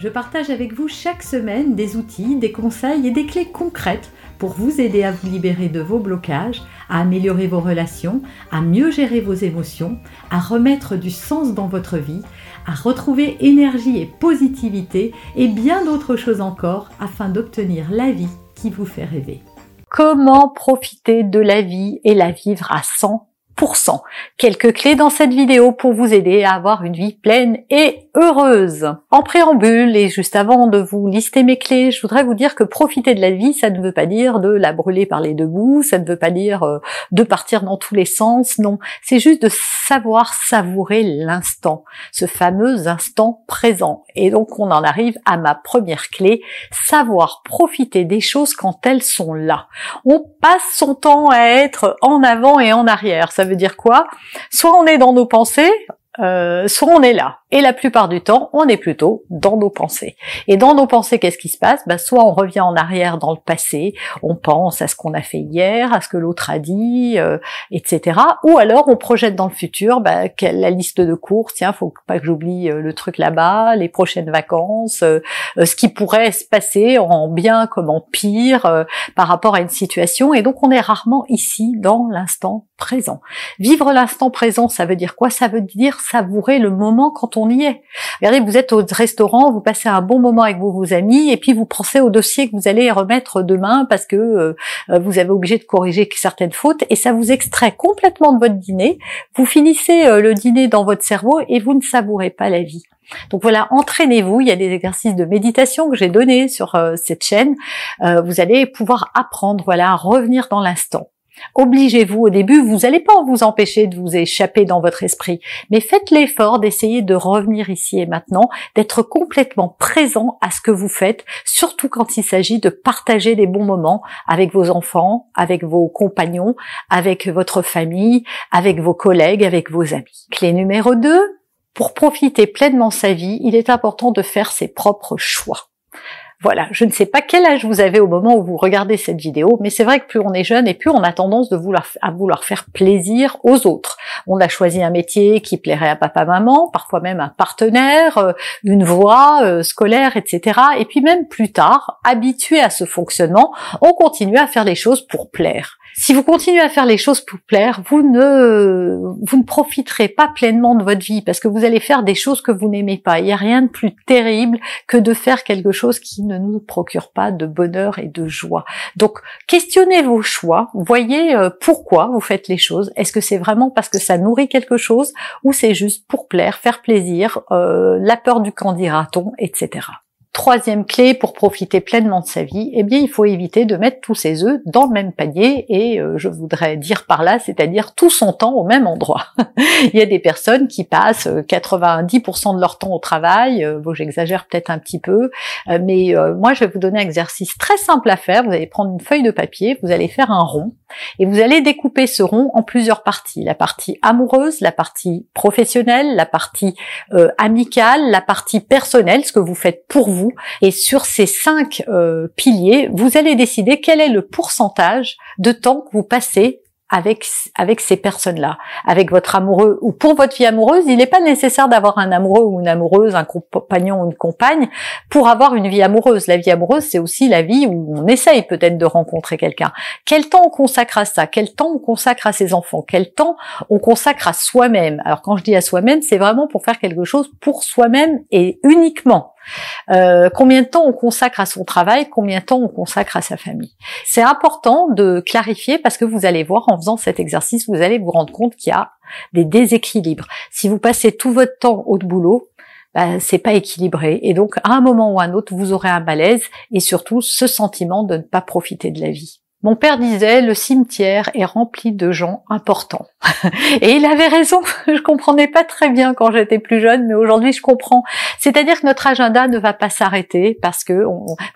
je partage avec vous chaque semaine des outils, des conseils et des clés concrètes pour vous aider à vous libérer de vos blocages, à améliorer vos relations, à mieux gérer vos émotions, à remettre du sens dans votre vie, à retrouver énergie et positivité et bien d'autres choses encore afin d'obtenir la vie qui vous fait rêver. Comment profiter de la vie et la vivre à 100 Quelques clés dans cette vidéo pour vous aider à avoir une vie pleine et heureuse. En préambule et juste avant de vous lister mes clés, je voudrais vous dire que profiter de la vie, ça ne veut pas dire de la brûler par les deux bouts, ça ne veut pas dire euh, de partir dans tous les sens, non. C'est juste de savoir savourer l'instant, ce fameux instant présent. Et donc on en arrive à ma première clé, savoir profiter des choses quand elles sont là. On passe son temps à être en avant et en arrière. Veut dire quoi? Soit on est dans nos pensées, euh, soit on est là. Et la plupart du temps, on est plutôt dans nos pensées. Et dans nos pensées, qu'est-ce qui se passe? Bah, Soit on revient en arrière dans le passé, on pense à ce qu'on a fait hier, à ce que l'autre a dit, euh, etc. Ou alors on projette dans le futur bah, la liste de courses, tiens, faut pas que j'oublie euh, le truc là-bas, les prochaines vacances, euh, ce qui pourrait se passer en bien comme en pire par rapport à une situation. Et donc on est rarement ici dans l'instant présent. Vivre l'instant présent, ça veut dire quoi? Ça veut dire savourer le moment quand on y est. Regardez, vous êtes au restaurant, vous passez un bon moment avec vos, vos amis, et puis vous pensez au dossier que vous allez remettre demain parce que euh, vous avez obligé de corriger certaines fautes, et ça vous extrait complètement de votre dîner. Vous finissez euh, le dîner dans votre cerveau et vous ne savourez pas la vie. Donc voilà, entraînez-vous. Il y a des exercices de méditation que j'ai donnés sur euh, cette chaîne. vous allez pouvoir apprendre, voilà, à revenir dans l'instant. Obligez-vous au début, vous n'allez pas vous empêcher de vous échapper dans votre esprit, mais faites l'effort d'essayer de revenir ici et maintenant, d'être complètement présent à ce que vous faites, surtout quand il s'agit de partager des bons moments avec vos enfants, avec vos compagnons, avec votre famille, avec vos collègues, avec vos amis. Clé numéro 2, pour profiter pleinement sa vie, il est important de faire ses propres choix. Voilà, je ne sais pas quel âge vous avez au moment où vous regardez cette vidéo, mais c'est vrai que plus on est jeune et plus on a tendance à vouloir faire plaisir aux autres. On a choisi un métier qui plairait à papa-maman, parfois même un partenaire, euh, une voie euh, scolaire, etc. Et puis même plus tard, habitué à ce fonctionnement, on continue à faire les choses pour plaire. Si vous continuez à faire les choses pour plaire, vous ne, vous ne profiterez pas pleinement de votre vie parce que vous allez faire des choses que vous n'aimez pas. Il n'y a rien de plus terrible que de faire quelque chose qui ne nous procure pas de bonheur et de joie. Donc, questionnez vos choix. Voyez euh, pourquoi vous faites les choses. Est-ce que c'est vraiment parce que ça nourrit quelque chose ou c'est juste pour plaire, faire plaisir, euh, la peur du candidaton, etc. Troisième clé pour profiter pleinement de sa vie, eh bien il faut éviter de mettre tous ses œufs dans le même panier et euh, je voudrais dire par là, c'est-à-dire tout son temps au même endroit. il y a des personnes qui passent 90% euh, de leur temps au travail, euh, bon j'exagère peut-être un petit peu, mais moi je vais vous donner un exercice très simple à faire. Vous allez prendre une feuille de papier, vous allez faire un rond et vous allez découper ce rond en plusieurs parties. La partie amoureuse, la partie professionnelle, la partie amicale, la partie personnelle, ce que vous faites pour vous et sur ces cinq euh, piliers, vous allez décider quel est le pourcentage de temps que vous passez avec avec ces personnes-là, avec votre amoureux ou pour votre vie amoureuse, il n'est pas nécessaire d'avoir un amoureux ou une amoureuse, un compagnon ou une compagne pour avoir une vie amoureuse. La vie amoureuse, c'est aussi la vie où on essaye peut-être de rencontrer quelqu'un. Quel temps on consacre à ça? Quel temps on consacre à ses enfants? Quel temps on consacre à soi-même? Alors quand je dis à soi-même, c'est vraiment pour faire quelque chose pour soi-même et uniquement. Euh, combien de temps on consacre à son travail, combien de temps on consacre à sa famille? C'est important de clarifier parce que vous allez voir en faisant cet exercice, vous allez vous rendre compte qu'il y a des déséquilibres. Si vous passez tout votre temps au boulot, bah, c'est pas équilibré et donc à un moment ou à un autre vous aurez un malaise et surtout ce sentiment de ne pas profiter de la vie. Mon père disait le cimetière est rempli de gens importants. Et il avait raison. Je comprenais pas très bien quand j'étais plus jeune, mais aujourd'hui je comprends. C'est-à-dire que notre agenda ne va pas s'arrêter parce que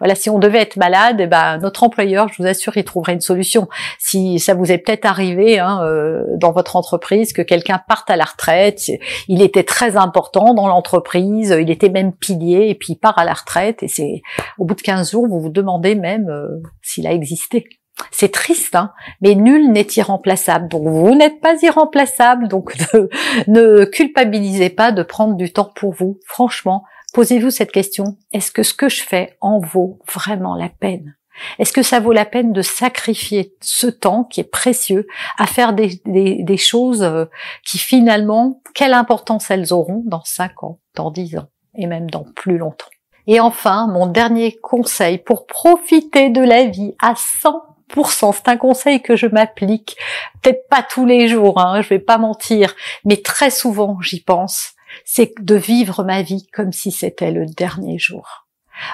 voilà, si on devait être malade, eh ben notre employeur, je vous assure, il trouverait une solution. Si ça vous est peut-être arrivé hein, euh, dans votre entreprise que quelqu'un parte à la retraite, il était très important dans l'entreprise, il était même pilier et puis il part à la retraite et c'est au bout de 15 jours vous vous demandez même euh, s'il a existé. C'est triste, hein mais nul n'est irremplaçable. Donc vous n'êtes pas irremplaçable, donc ne, culpabilisez pas de prendre du temps pour vous. Franchement, posez-vous cette question. Est-ce que ce que je fais en vaut vraiment la peine? Est-ce que ça vaut la peine de sacrifier ce temps qui est précieux à faire des, choses euh, qui finalement, quelle importance elles auront dans 5 ans, dans 10 ans et même dans plus longtemps? Et enfin, mon dernier conseil pour profiter de la vie à 100 c'est un conseil que je m'applique, peut-être pas tous les jours, hein, je vais pas mentir, mais très souvent j'y pense. C'est de vivre ma vie comme si c'était le dernier jour.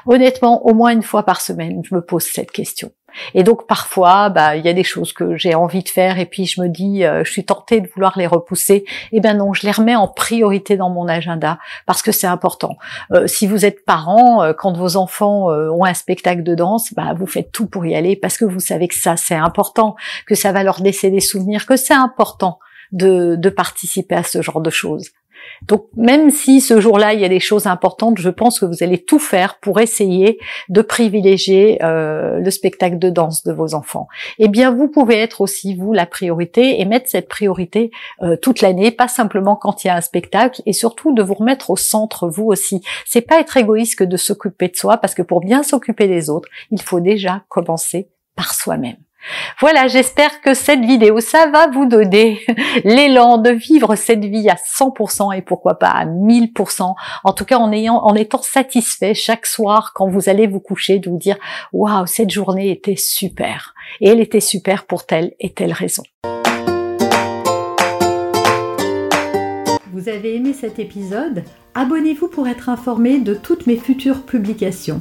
Honnêtement, au moins une fois par semaine, je me pose cette question. Et donc parfois, bah, il y a des choses que j'ai envie de faire et puis je me dis, euh, je suis tentée de vouloir les repousser. Eh ben non, je les remets en priorité dans mon agenda parce que c'est important. Euh, si vous êtes parent, euh, quand vos enfants ont un spectacle de danse, bah, vous faites tout pour y aller parce que vous savez que ça c'est important, que ça va leur laisser des souvenirs, que c'est important de, de participer à ce genre de choses. Donc même si ce jour-là il y a des choses importantes, je pense que vous allez tout faire pour essayer de privilégier euh, le spectacle de danse de vos enfants. Eh bien vous pouvez être aussi vous la priorité et mettre cette priorité euh, toute l'année, pas simplement quand il y a un spectacle, et surtout de vous remettre au centre vous aussi. C'est pas être égoïste que de s'occuper de soi, parce que pour bien s'occuper des autres, il faut déjà commencer par soi-même. Voilà, j'espère que cette vidéo, ça va vous donner l'élan de vivre cette vie à 100% et pourquoi pas à 1000%. En tout cas, en ayant, en étant satisfait chaque soir quand vous allez vous coucher, de vous dire, waouh, cette journée était super. Et elle était super pour telle et telle raison. Vous avez aimé cet épisode? Abonnez-vous pour être informé de toutes mes futures publications.